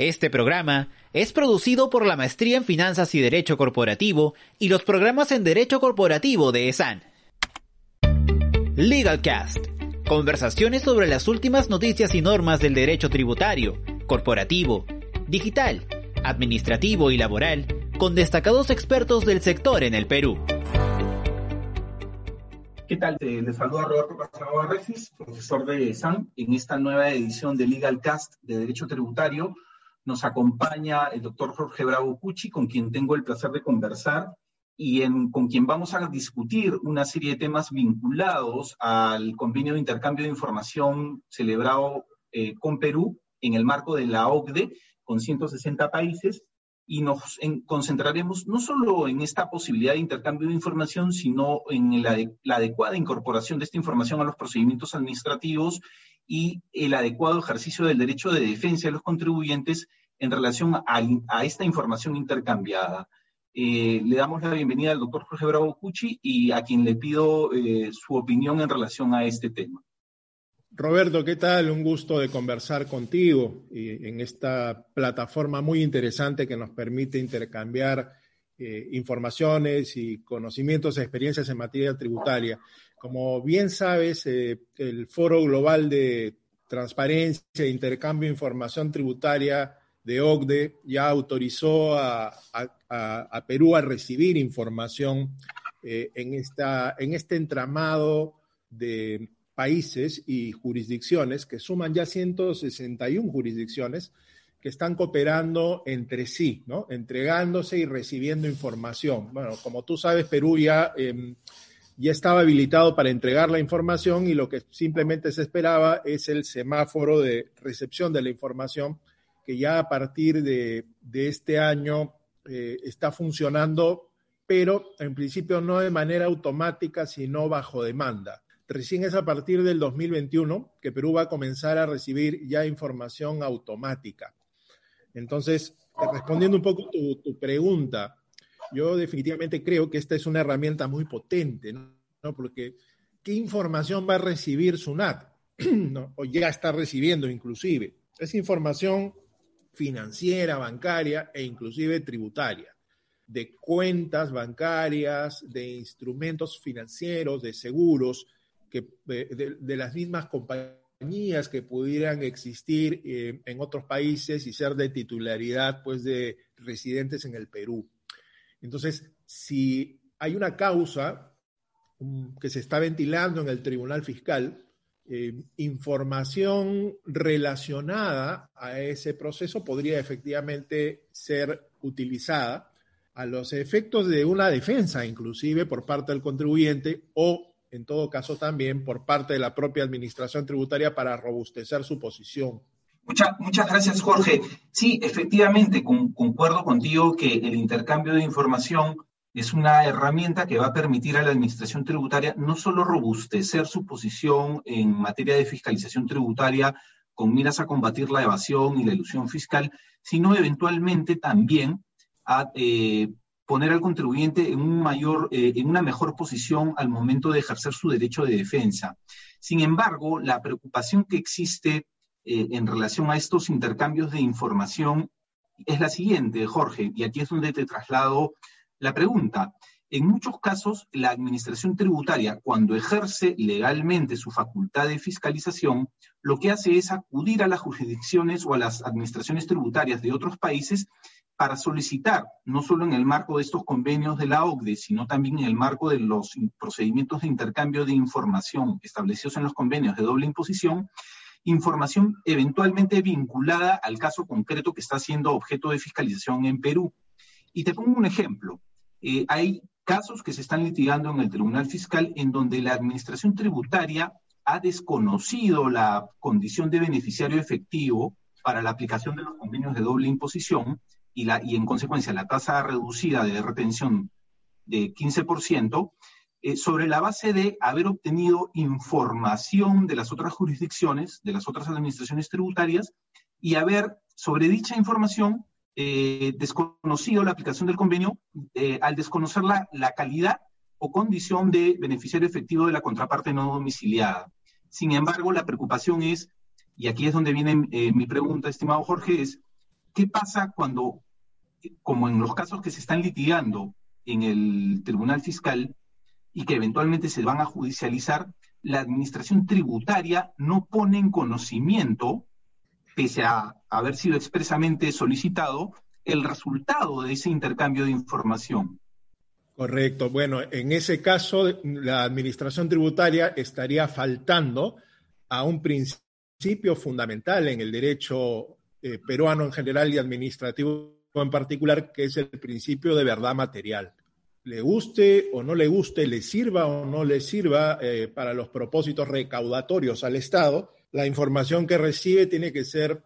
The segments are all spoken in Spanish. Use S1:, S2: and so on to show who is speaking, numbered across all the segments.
S1: Este programa es producido por la Maestría en Finanzas y Derecho Corporativo y los programas en Derecho Corporativo de ESAN. LegalCast. Conversaciones sobre las últimas noticias y normas del derecho tributario, corporativo, digital, administrativo y laboral con destacados expertos del sector en el Perú.
S2: ¿Qué tal? Les saluda Roberto Casanova Recis, profesor de ESAN, en esta nueva edición de LegalCast de Derecho Tributario. Nos acompaña el doctor Jorge Bravo Cucci, con quien tengo el placer de conversar y con quien vamos a discutir una serie de temas vinculados al convenio de intercambio de información celebrado eh, con Perú en el marco de la OCDE con 160 países. Y nos concentraremos no solo en esta posibilidad de intercambio de información, sino en la, la, adecuada incorporación de esta información a los procedimientos administrativos y el adecuado ejercicio del derecho de defensa de los contribuyentes en relación a, esta información intercambiada. Eh, le damos la bienvenida al doctor Jorge Bravo Cucci y a quien le pido eh, su opinión en relación a este tema.
S3: Roberto, ¿qué tal? Un gusto de conversar contigo en esta plataforma muy interesante que nos permite intercambiar eh, informaciones y conocimientos e experiencias en materia tributaria. Como bien sabes, eh, el Foro Global de Transparencia e Intercambio de Información Tributaria de OCDE ya autorizó a, Perú a recibir información eh, en, esta, en este entramado de países y jurisdicciones que suman ya 161 jurisdicciones que están cooperando entre sí, ¿no? Entregándose y recibiendo información. Bueno, como tú sabes, Perú ya, em, ya estaba habilitado para entregar la información y lo que simplemente se esperaba es el semáforo de recepción de la información que ya a partir de, este año eh, está funcionando, pero en principio no de manera automática, sino bajo demanda. Recién es a partir del 2021 que Perú va a comenzar a recibir ya información automática. Entonces, respondiendo un poco tu, tu pregunta, yo definitivamente creo que esta es una herramienta muy potente, ¿no? Porque, ¿qué información va a recibir SUNAT? ¿No? O ya está recibiendo inclusive. Es información financiera, bancaria e inclusive tributaria, de cuentas bancarias, de instrumentos financieros, de seguros, que, de, las mismas compañías que pudieran existir eh, en otros países y ser de titularidad pues, de residentes en el Perú. Entonces, si hay una causa um, que se está ventilando en el Tribunal Fiscal, eh, información relacionada a ese proceso podría efectivamente ser utilizada a los efectos de una defensa, inclusive por parte del contribuyente o en todo caso también por parte de la propia administración tributaria para robustecer su posición.
S2: Muchas gracias, Jorge. Sí, efectivamente, concuerdo contigo que el intercambio de información es una herramienta que va a permitir a la administración tributaria no solo robustecer su posición en materia de fiscalización tributaria con miras a combatir la evasión y la ilusión fiscal, sino eventualmente también a eh, poner al contribuyente en, un mayor, eh, en una mejor posición al momento de ejercer su derecho de defensa. Sin embargo, la preocupación que existe eh, en relación a estos intercambios de información es la siguiente, Jorge, y aquí es donde te traslado la pregunta. En muchos casos, la administración tributaria, cuando ejerce legalmente su facultad de fiscalización, lo que hace es acudir a las jurisdicciones o a las administraciones tributarias de otros países para solicitar, no solo en el marco de estos convenios de la OCDE, sino también en el marco de los procedimientos de intercambio de información establecidos en los convenios de doble imposición, información eventualmente vinculada al caso concreto que está siendo objeto de fiscalización en Perú. Y te pongo un ejemplo. Eh, hay casos que se están litigando en el Tribunal Fiscal en donde la Administración Tributaria ha desconocido la condición de beneficiario efectivo para la aplicación de los convenios de doble imposición y, la, y en consecuencia la tasa reducida de retención de 15%, eh, sobre la base de haber obtenido información de las otras jurisdicciones, de las otras administraciones tributarias, y haber, sobre dicha información, eh, desconocido la aplicación del convenio eh, al desconocer la, la, calidad o condición de beneficiario efectivo de la contraparte no domiciliada. Sin embargo, la preocupación es, y aquí es donde viene mi pregunta, estimado Jorge, es ¿qué pasa cuando, como en los casos que se están litigando en el Tribunal Fiscal y que eventualmente se van a judicializar, la administración tributaria no pone en conocimiento, pese a haber sido expresamente solicitado, el resultado de ese intercambio de información.
S3: Correcto. Bueno, en ese caso, la administración tributaria estaría faltando a un principio fundamental en el derecho eh, peruano en general y administrativo en particular, que es el principio de verdad material. Le guste o no le guste, le sirva o no le sirva eh, para los propósitos recaudatorios al Estado, la información que recibe tiene que ser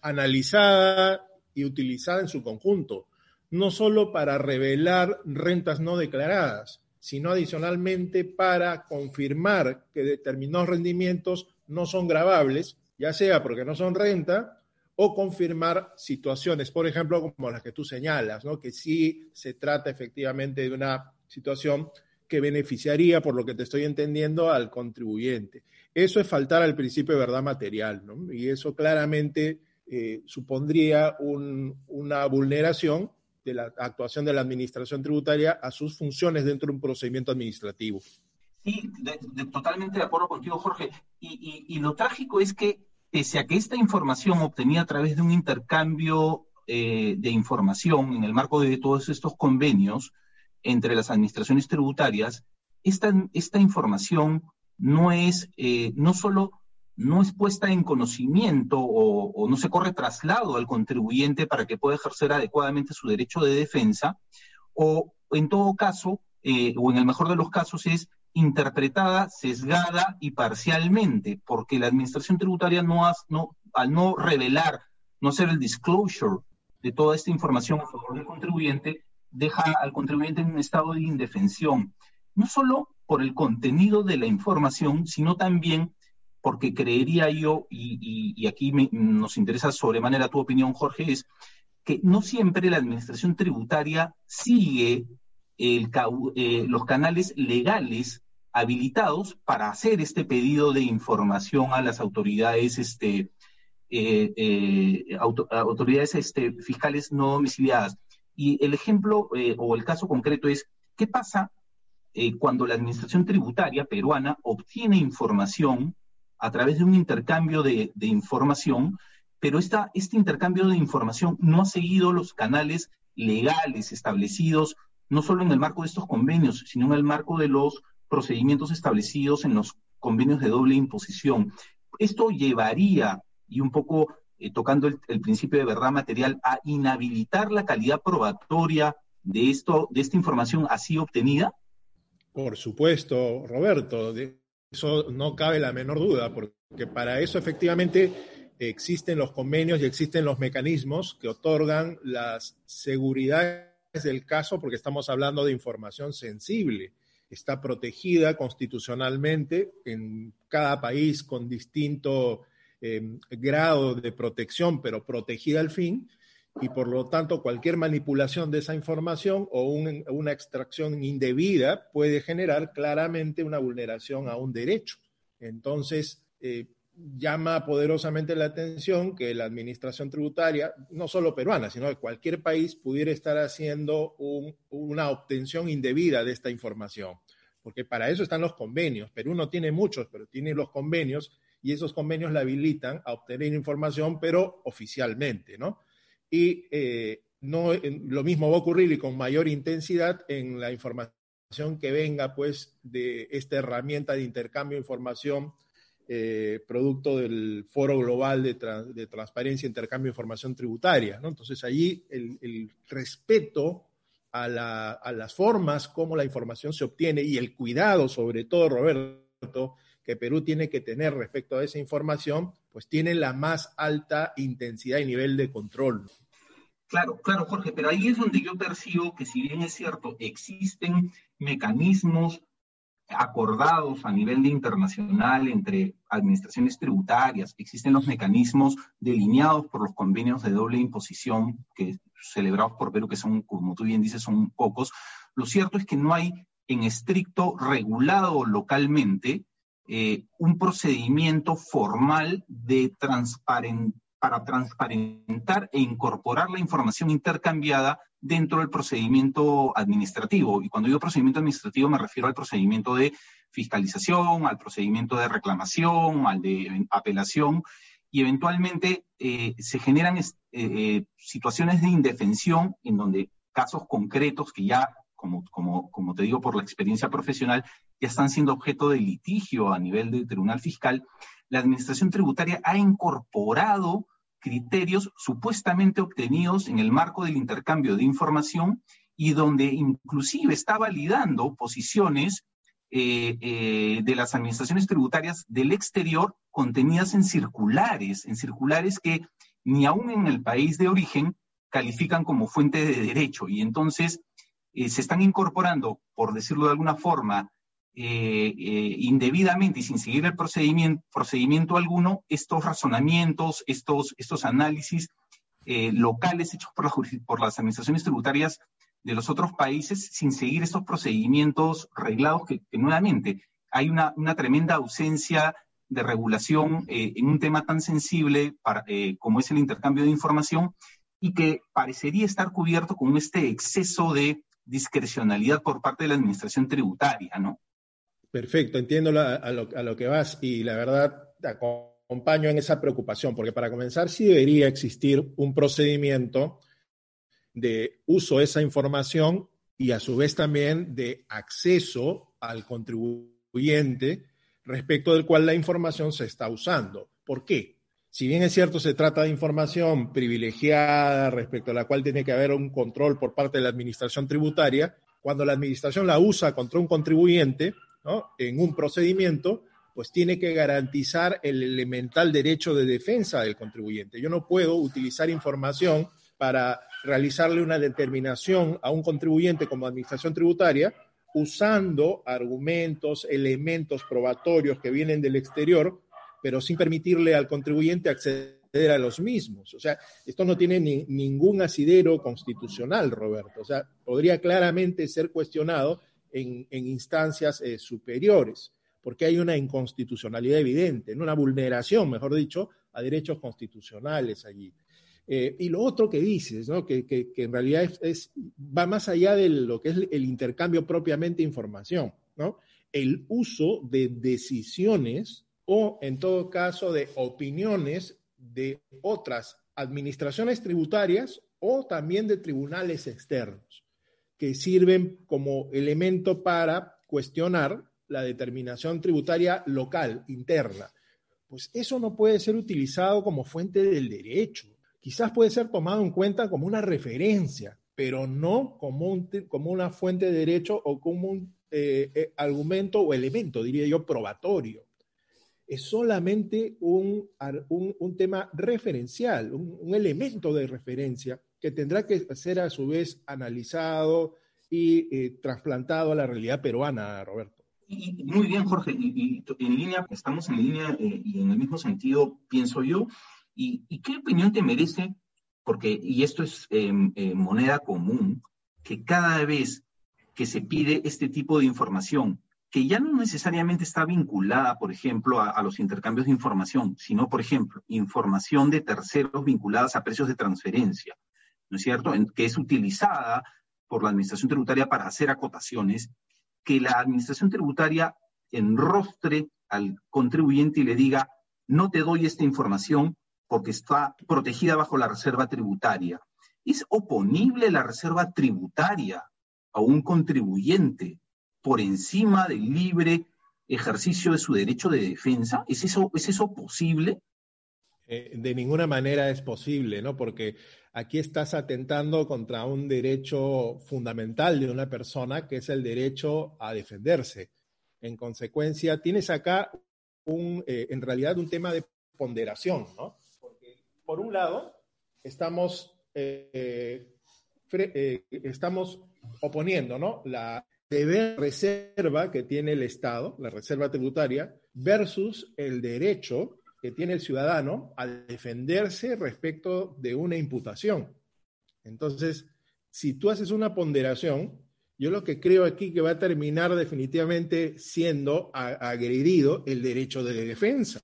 S3: analizada y utilizada en su conjunto, no solo para revelar rentas no declaradas, sino adicionalmente para confirmar que determinados rendimientos no son grabables, ya sea porque no son renta o confirmar situaciones, por ejemplo, como las que tú señalas, ¿no? que sí se trata efectivamente de una situación que beneficiaría, por lo que te estoy entendiendo, al contribuyente. Eso es faltar al principio de verdad material, ¿no? Y eso claramente eh, supondría una vulneración de la actuación de la Administración Tributaria a sus funciones dentro de un procedimiento administrativo.
S2: Sí, totalmente de acuerdo contigo, Jorge. Y, lo trágico es que, pese a que esta información obtenida a través de un intercambio eh, de información en el marco de todos estos convenios entre las administraciones tributarias, esta, esta información no es, eh, no solo no es puesta en conocimiento o, no se corre traslado al contribuyente para que pueda ejercer adecuadamente su derecho de defensa, o en todo caso, eh, o en el mejor de los casos, es interpretada, sesgada y parcialmente, porque la administración tributaria no, no al no revelar, no hacer el disclosure de toda esta información a favor del contribuyente, deja al contribuyente en un estado de indefensión, no solo por el contenido de la información, sino también porque creería yo, y, aquí nos interesa sobremanera tu opinión, Jorge, es que no siempre la administración tributaria sigue eh, los canales legales habilitados para hacer este pedido de información a las autoridades, este, eh, eh, autoridades este, fiscales no domiciliadas. Y el ejemplo o el caso concreto es, ¿qué pasa cuando la administración tributaria peruana obtiene información a través de un intercambio de, información, pero esta, este intercambio de información no ha seguido los canales legales establecidos, no solo en el marco de estos convenios, sino en el marco de los procedimientos establecidos en los convenios de doble imposición. Esto llevaría, y un poco eh, tocando el, el, principio de verdad material, a inhabilitar la calidad probatoria de, esto, de esta información así obtenida?
S3: Por supuesto, Roberto. De, eso no cabe la menor duda, porque para eso efectivamente existen los convenios y existen los mecanismos que otorgan las seguridades del caso, porque estamos hablando de información sensible. Está protegida constitucionalmente en cada país con distinto eh, grado de protección, pero protegida al fin y por lo tanto cualquier manipulación de esa información o una extracción indebida puede generar claramente una vulneración a un derecho. Entonces, eh, llama poderosamente la atención que la administración tributaria, no solo peruana, sino de cualquier país, pudiera estar haciendo una obtención indebida de esta información. Porque para eso están los convenios. Perú no tiene muchos, pero tiene los convenios y esos convenios la habilitan a obtener información, pero oficialmente, ¿no? y eh, no, lo mismo va a ocurrir y con mayor intensidad en la información que venga pues de esta herramienta de intercambio de información eh, producto del Foro Global de, Transparencia e Intercambio de Información Tributaria. Entonces, allí el, respeto a, las formas como la información se obtiene y el cuidado, sobre todo, Roberto, que Perú tiene que tener respecto a esa información, pues tiene la más alta intensidad y nivel de control.
S2: Claro, claro, Jorge, pero ahí es donde yo percibo que si bien es cierto, existen mecanismos acordados a nivel de internacional entre administraciones tributarias, existen los mecanismos delineados por los convenios de doble imposición que celebrados por Perú, que son, como tú bien dices, son pocos. Lo cierto es que no hay en estricto regulado localmente eh, un procedimiento formal de, para transparentar e incorporar la información intercambiada dentro del procedimiento administrativo. Y cuando digo procedimiento administrativo me refiero al procedimiento de fiscalización, al procedimiento de reclamación, al de apelación, y eventualmente eh, se generan eh, situaciones de indefensión en donde casos concretos que ya, como, como, como te digo por la experiencia profesional, ya están siendo objeto de litigio a nivel del tribunal fiscal, la administración tributaria ha incorporado criterios supuestamente obtenidos en el marco del intercambio de información y donde inclusive está validando posiciones eh, eh, de las administraciones tributarias del exterior contenidas en circulares, en circulares que ni aún en el país de origen califican como fuente de derecho. Y entonces eh, se están incorporando, por decirlo de alguna forma, eh, eh, indebidamente y sin seguir el procedimiento, alguno estos razonamientos, estos, estos análisis locales hechos por, por las administraciones tributarias de los otros países sin seguir estos procedimientos reglados que, nuevamente hay una, una, tremenda ausencia de regulación en un tema tan sensible para, como es el intercambio de información y que parecería estar cubierto con este exceso de discrecionalidad por parte de la administración tributaria, ¿no?
S3: Perfecto, entiendo a, lo, que vas y la verdad te acompaño en esa preocupación, porque para comenzar sí debería existir un procedimiento de uso de esa información y a su vez también de acceso al contribuyente respecto del cual la información se está usando. ¿Por qué? Si bien es cierto, se trata de información privilegiada respecto a la cual tiene que haber un control por parte de la administración tributaria, cuando la administración la usa contra un contribuyente, en un procedimiento, pues tiene que garantizar el elemental derecho de defensa del contribuyente. Yo no puedo utilizar información para realizarle una determinación a un contribuyente como administración tributaria usando argumentos, elementos probatorios que vienen del exterior, pero sin permitirle al contribuyente acceder a los mismos. O sea, esto no tiene ningún asidero constitucional, Roberto. O sea, podría claramente ser cuestionado en, instancias eh, superiores, porque hay una inconstitucionalidad evidente, una vulneración, mejor dicho, a derechos constitucionales allí. Eh, y lo otro que dices, ¿no? que, en realidad es, va más allá de lo que es el intercambio propiamente de información, ¿no? el uso de decisiones o, en todo caso, de opiniones de otras administraciones tributarias o también de tribunales externos que sirven como elemento para cuestionar la determinación tributaria local, interna. Pues eso no puede ser utilizado como fuente del derecho. Quizás puede ser tomado en cuenta como una referencia, pero no como, como una fuente de derecho o como un eh, eh, argumento o elemento, diría yo, probatorio. Es solamente un, un, tema referencial, un elemento de referencia que tendrá que ser a su vez analizado y eh, trasplantado a la realidad peruana, Roberto.
S2: muy bien, Jorge, y, en línea, estamos en línea eh, y en el mismo sentido, pienso yo. ¿Y, qué opinión te merece? Porque, y esto es em, eh, moneda común, que cada vez que se pide este tipo de información, que ya no necesariamente está vinculada, por ejemplo, a, los intercambios de información, sino, por ejemplo, información de terceros vinculadas a precios de transferencia, ¿no es cierto?, que es utilizada por la Administración Tributaria para hacer acotaciones, que la Administración Tributaria enrostre al contribuyente y le diga, no te doy esta información porque está protegida bajo la reserva tributaria. ¿Es oponible la reserva tributaria a un contribuyente por encima del libre ejercicio de su derecho de defensa? ¿Es eso, es eso posible?
S3: Eh, de ninguna manera es posible, ¿no? Porque aquí estás atentando contra un derecho fundamental de una persona, que es el derecho a defenderse. En consecuencia, tienes acá un, eh, en realidad un tema de ponderación, ¿no? Por un lado, estamos, eh, estamos oponiendo, ¿no? La deber reserva que tiene el Estado, la reserva tributaria, versus el derecho que tiene el ciudadano a defenderse respecto de una imputación. Entonces, si tú haces una ponderación, yo lo que creo aquí que va a terminar definitivamente siendo agredido el derecho de defensa.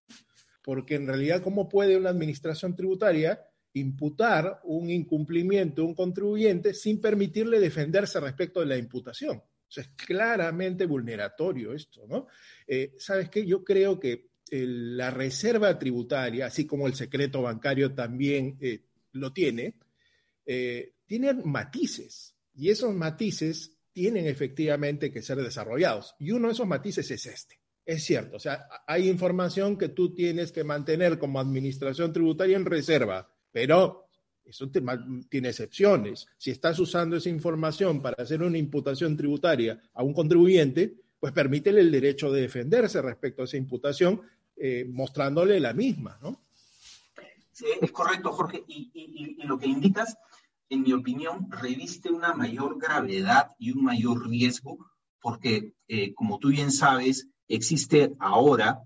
S3: Porque en realidad, ¿cómo puede una administración tributaria imputar un incumplimiento a un contribuyente sin permitirle defenderse respecto de la imputación? O es claramente vulneratorio esto, ¿no? Eh, ¿Sabes qué? Yo creo que la reserva tributaria, así como el secreto bancario también eh, lo tiene, eh, tienen matices y esos matices tienen efectivamente que ser desarrollados. Y uno de esos matices es este. Es cierto, o sea, hay información que tú tienes que mantener como administración tributaria en reserva, pero eso tiene excepciones. Si estás usando esa información para hacer una imputación tributaria a un contribuyente, pues permítele el derecho de defenderse respecto a esa imputación, eh, mostrándole la misma, ¿no?
S2: Sí, es correcto, Jorge. y lo que indicas en mi opinión, reviste una mayor gravedad y un mayor riesgo, porque, eh, como tú bien sabes, existe ahora,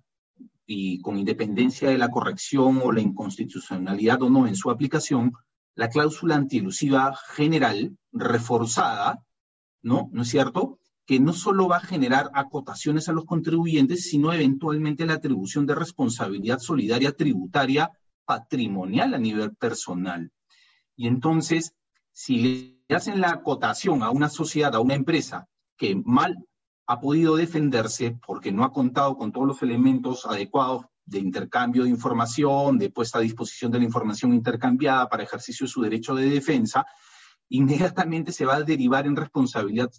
S2: y con independencia de la corrección o la inconstitucionalidad o no en su aplicación, la cláusula antielusiva general reforzada, ¿no? ¿No es cierto? Que no solo va a generar acotaciones a los contribuyentes, sino eventualmente la atribución de responsabilidad solidaria tributaria patrimonial a nivel personal. Y entonces, si le hacen la acotación a una sociedad, a una empresa que mal ha podido defenderse porque no ha contado con todos los elementos adecuados de intercambio de información, de puesta a disposición de la información intercambiada para ejercicio de su derecho de defensa, inmediatamente se va a derivar en responsabilidad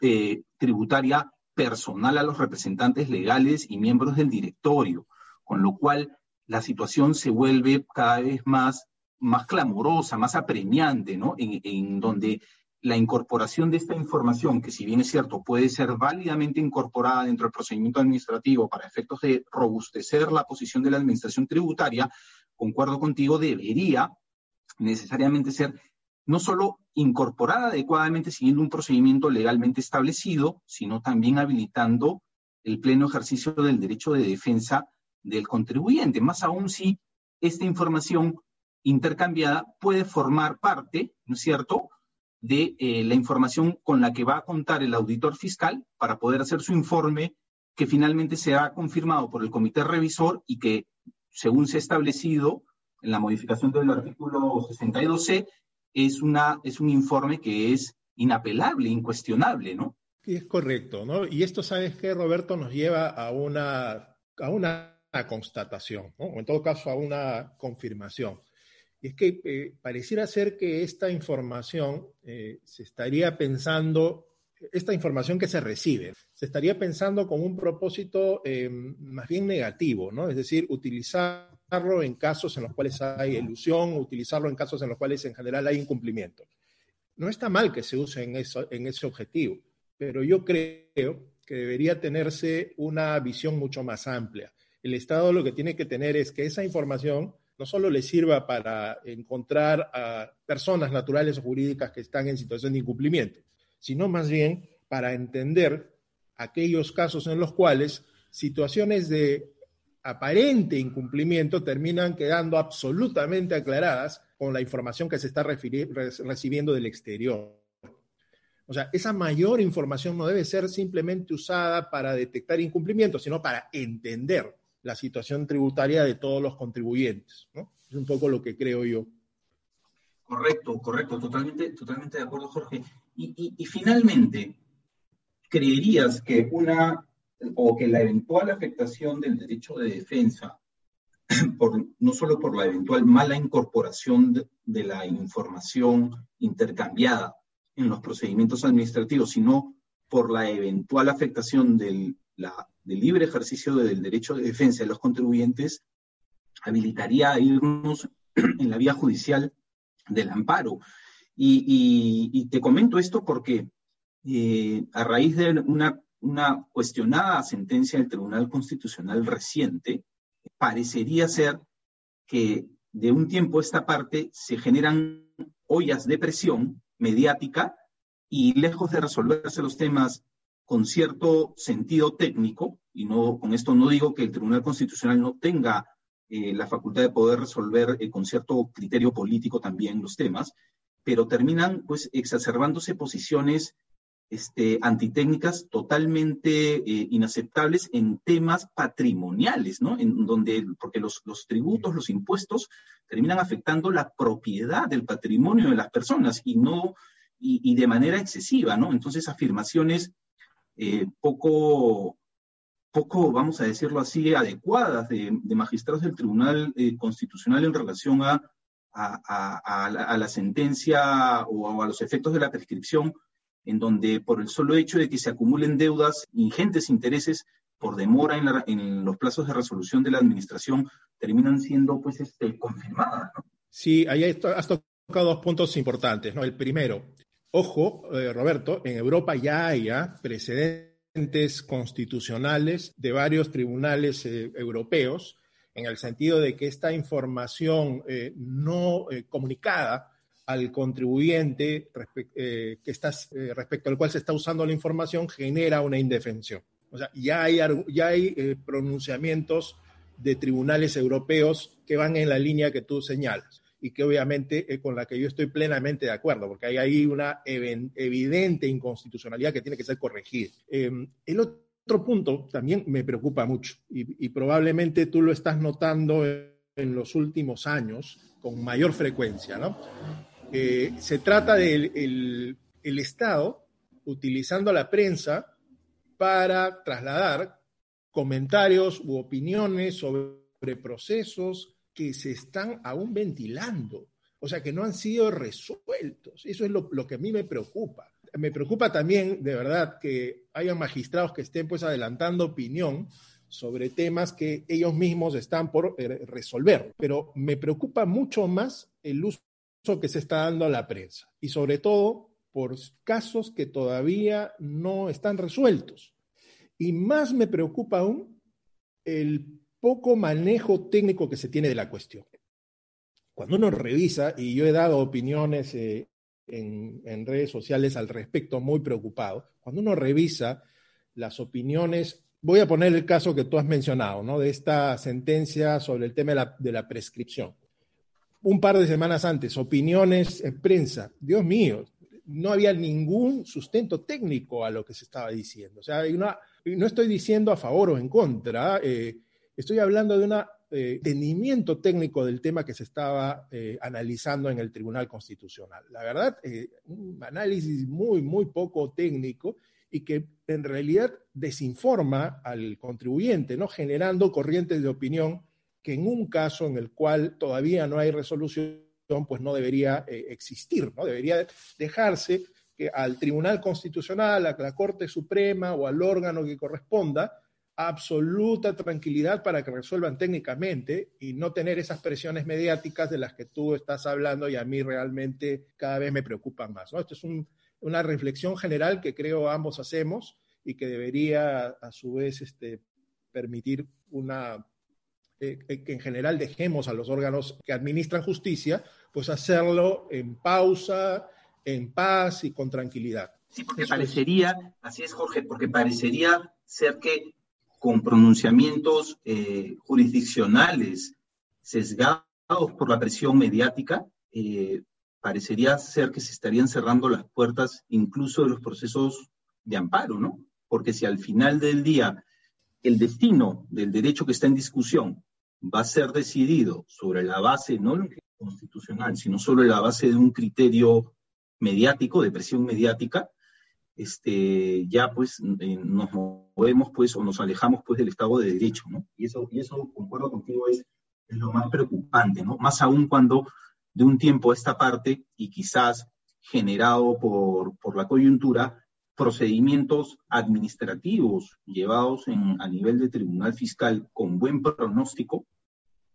S2: eh, tributaria personal a los representantes legales y miembros del directorio, con lo cual la situación se vuelve cada vez más más clamorosa, más apremiante, ¿no? En, donde la incorporación de esta información, que si bien es cierto, puede ser válidamente incorporada dentro del procedimiento administrativo para efectos de robustecer la posición de la administración tributaria, concuerdo contigo, debería necesariamente ser no solo incorporada adecuadamente siguiendo un procedimiento legalmente establecido, sino también habilitando el pleno ejercicio del derecho de defensa del contribuyente, más aún si esta información intercambiada puede formar parte, ¿no es cierto?, de eh, la información con la que va a contar el auditor fiscal para poder hacer su informe que finalmente será confirmado por el comité revisor y que, según se ha establecido en la modificación del artículo 62C, es, una, es un informe que es inapelable, incuestionable, ¿no?
S3: Es correcto, ¿no? Y esto, ¿sabes qué, Roberto? Nos lleva a una, a una constatación, ¿no? O en todo caso, a una confirmación es que eh, pareciera ser que esta información eh, se estaría pensando, esta información que se recibe, se estaría pensando con un propósito eh, más bien negativo, ¿no? Es decir, utilizarlo en casos en los cuales hay ilusión, utilizarlo en casos en los cuales en general hay incumplimiento. No está mal que se use en, eso, en ese objetivo, pero yo creo que debería tenerse una visión mucho más amplia. El Estado lo que tiene que tener es que esa información no solo le sirva para encontrar a personas naturales o jurídicas que están en situación de incumplimiento, sino más bien para entender aquellos casos en los cuales situaciones de aparente incumplimiento terminan quedando absolutamente aclaradas con la información que se está recibiendo del exterior. O sea, esa mayor información no debe ser simplemente usada para detectar incumplimientos, sino para entender la situación tributaria de todos los contribuyentes. ¿no? Es un poco lo que creo yo.
S2: Correcto, correcto, totalmente, totalmente de acuerdo, Jorge. Y, finalmente, ¿creerías que una o que la eventual afectación del derecho de defensa, no solo por la eventual mala incorporación de, de la información intercambiada en los procedimientos administrativos, sino por la eventual afectación del la, del libre ejercicio del derecho de defensa de los contribuyentes habilitaría a irnos en la vía judicial del amparo. Y, te comento esto porque eh, a raíz de una, una cuestionada sentencia del Tribunal Constitucional reciente, parecería ser que de un tiempo a esta parte se generan ollas de presión mediática y lejos de resolverse los temas con cierto sentido técnico, y no, con esto no digo que el Tribunal Constitucional no tenga eh, la facultad de poder resolver eh, con cierto criterio político también los temas, pero terminan pues exacerbándose posiciones este, antitécnicas totalmente eh, inaceptables en temas patrimoniales, ¿no? En donde, porque los, los, tributos, los impuestos terminan afectando la propiedad del patrimonio de las personas y no, y, de manera excesiva, ¿no? Entonces, afirmaciones eh, poco, poco, vamos a decirlo así, adecuadas de, magistrados del Tribunal eh, Constitucional en relación a, a, la, sentencia o a los efectos de la prescripción en donde por el solo hecho de que se acumulen deudas, ingentes intereses por demora en, los plazos de resolución de la administración, terminan siendo pues este, confirmadas.
S3: Sí, ahí has tocado dos puntos importantes. ¿no? El primero, ojo, eh, Roberto, en Europa ya hay precedentes constitucionales de varios tribunales eh, europeos en el sentido de que esta información eh, no comunicada al contribuyente que respecto al cual se está usando la información genera una indefensión. O sea, ya hay, ya hay pronunciamientos de tribunales europeos que van en la línea que tú señalas y que obviamente con la que yo estoy plenamente de acuerdo, porque hay ahí una evidente inconstitucionalidad que tiene que ser corregida. Em, el otro punto también me preocupa mucho y, y probablemente tú lo estás notando en los últimos años con mayor frecuencia, ¿no? Eh, se trata del el Estado utilizando la prensa para trasladar comentarios u opiniones sobre procesos que se están aún ventilando, o sea, que no han sido resueltos. Eso es lo, que a mí me preocupa. Me preocupa también, de verdad, que haya magistrados que estén pues adelantando opinión sobre temas que ellos mismos están por eh, resolver, pero me preocupa mucho más el uso que se está dando a la prensa y sobre todo por casos que todavía no están resueltos. Y más me preocupa aún el poco manejo técnico que se tiene de la cuestión. Cuando uno revisa, y yo he dado opiniones eh, en, redes sociales al respecto muy preocupado, cuando uno revisa las opiniones, voy a poner el caso que tú has mencionado, ¿no? De esta sentencia sobre el tema de la, prescripción un par de semanas antes, opiniones en prensa. Dios mío, no había ningún sustento técnico a lo que se estaba diciendo. O sea, no estoy diciendo a favor o en contra, eh, estoy hablando de un eh, entendimiento técnico del tema que se estaba eh, analizando en el Tribunal Constitucional. La verdad, un análisis muy, muy poco técnico y que en realidad desinforma al contribuyente, ¿no? generando corrientes de opinión que en un caso en el cual todavía no hay resolución, pues no debería eh, existir, ¿no? Debería dejarse que al Tribunal Constitucional, a la Corte Suprema o al órgano que corresponda, absoluta tranquilidad para que resuelvan técnicamente y no tener esas presiones mediáticas de las que tú estás hablando y a mí realmente cada vez me preocupan más. ¿no? Esto es una reflexión general que creo ambos hacemos y que debería a su vez este, permitir una eh, eh, que en general dejemos a los órganos que administran justicia, pues hacerlo en pausa, en paz y con tranquilidad.
S2: Sí, porque parecería, así es Jorge, porque parecería ser que con pronunciamientos eh, jurisdiccionales sesgados por la presión mediática, parecería ser que se estarían cerrando las puertas incluso de los procesos de amparo, ¿no? Porque si al final del día el destino del derecho que está en discusión va a ser decidido sobre la base no constitucional, sino sobre la base de un criterio mediático, de presión mediática, este, ya pues eh, nos movemos pues o nos alejamos pues del Estado de Derecho, ¿no? Y eso, y eso concuerdo contigo, es, es lo más preocupante, ¿no? Más aún cuando de un tiempo a esta parte, y quizás generado por, por la coyuntura, procedimientos administrativos llevados en, a nivel de tribunal fiscal con buen pronóstico,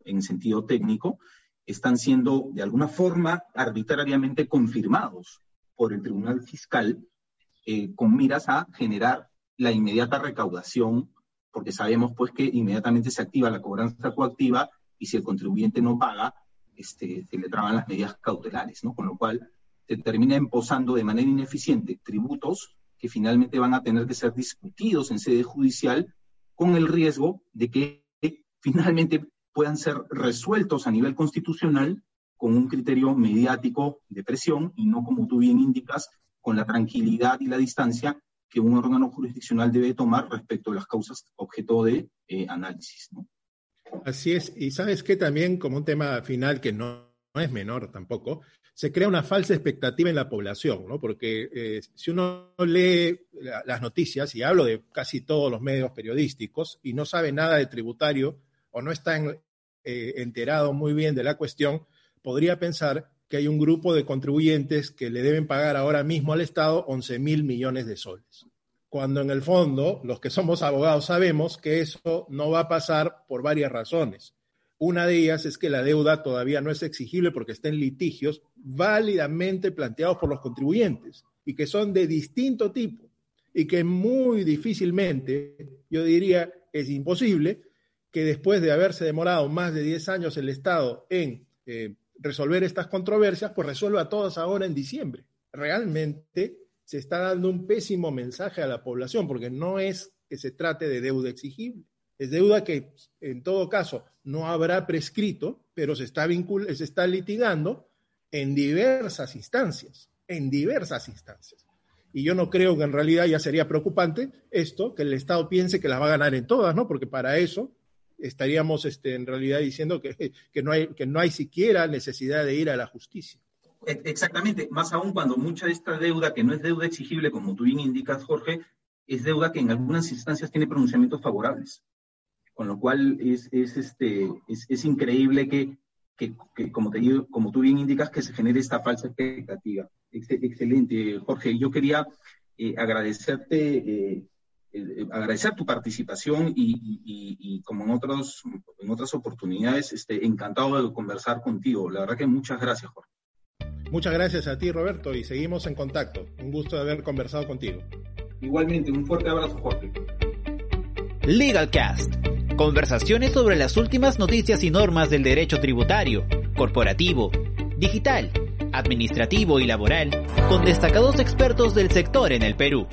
S2: en sentido técnico, están siendo de alguna forma arbitrariamente confirmados por el tribunal fiscal eh, con miras a generar la inmediata recaudación, porque sabemos pues que inmediatamente se activa la cobranza coactiva y si el contribuyente no paga, este, se le traban las medidas cautelares, ¿no? Con lo cual se termina imposando de manera ineficiente tributos que finalmente van a tener que ser discutidos en sede judicial con el riesgo de que finalmente puedan ser resueltos a nivel constitucional con un criterio mediático de presión y no, como tú bien indicas, con la tranquilidad y la distancia que un órgano jurisdiccional debe tomar respecto a las causas objeto de eh, análisis.
S3: Así es, y sabes que también como un tema final que no, es menor tampoco, se crea una falsa expectativa en la población, ¿no? Porque eh, si uno lee las noticias, y hablo de casi todos los medios periodísticos, y no sabe nada de tributario o no está eh, enterado muy bien de la cuestión, podría pensar que hay un grupo de contribuyentes que le deben pagar ahora mismo al Estado 11 mil millones de soles. Cuando en el fondo, los que somos abogados sabemos que eso no va a pasar por varias razones. Una de ellas es que la deuda todavía no es exigible porque está en litigios válidamente planteados por los contribuyentes y que son de distinto tipo y que muy difícilmente, yo diría, es imposible que después de haberse demorado más de 10 años el Estado en eh, resolver estas controversias, pues resuelva todas ahora en diciembre. Realmente se está dando un pésimo mensaje a la población, porque no es que se trate de deuda exigible, es deuda que en todo caso no habrá prescrito, pero se está, se está litigando en diversas instancias, en diversas instancias. Y yo no creo que en realidad ya sería preocupante esto, que el Estado piense que las va a ganar en todas, ¿no? Porque para eso estaríamos este, en realidad diciendo que, que, no hay, que no hay siquiera necesidad de ir a la justicia.
S2: E, exactamente, más aún cuando mucha de esta deuda, que no es deuda exigible, como tú bien indicas, Jorge, es deuda que en algunas instancias tiene pronunciamientos favorables. Con lo cual es, es este, es, es increíble que, que, que, como, te digo, como tú bien indicas, que se genere esta falsa expectativa. excelente, Jorge. Yo quería eh, agradecerte eh, eh, agradecer tu participación y, como en, otros, en otras oportunidades, este, encantado de conversar contigo. La verdad que muchas gracias, Jorge.
S3: Muchas gracias a ti, Roberto, y seguimos en contacto. Un gusto de haber conversado contigo.
S2: Igualmente, un fuerte abrazo, Jorge.
S1: LegalCast. Conversaciones sobre las últimas noticias y normas del derecho tributario, corporativo, digital, administrativo y laboral, con destacados expertos del sector en el Perú.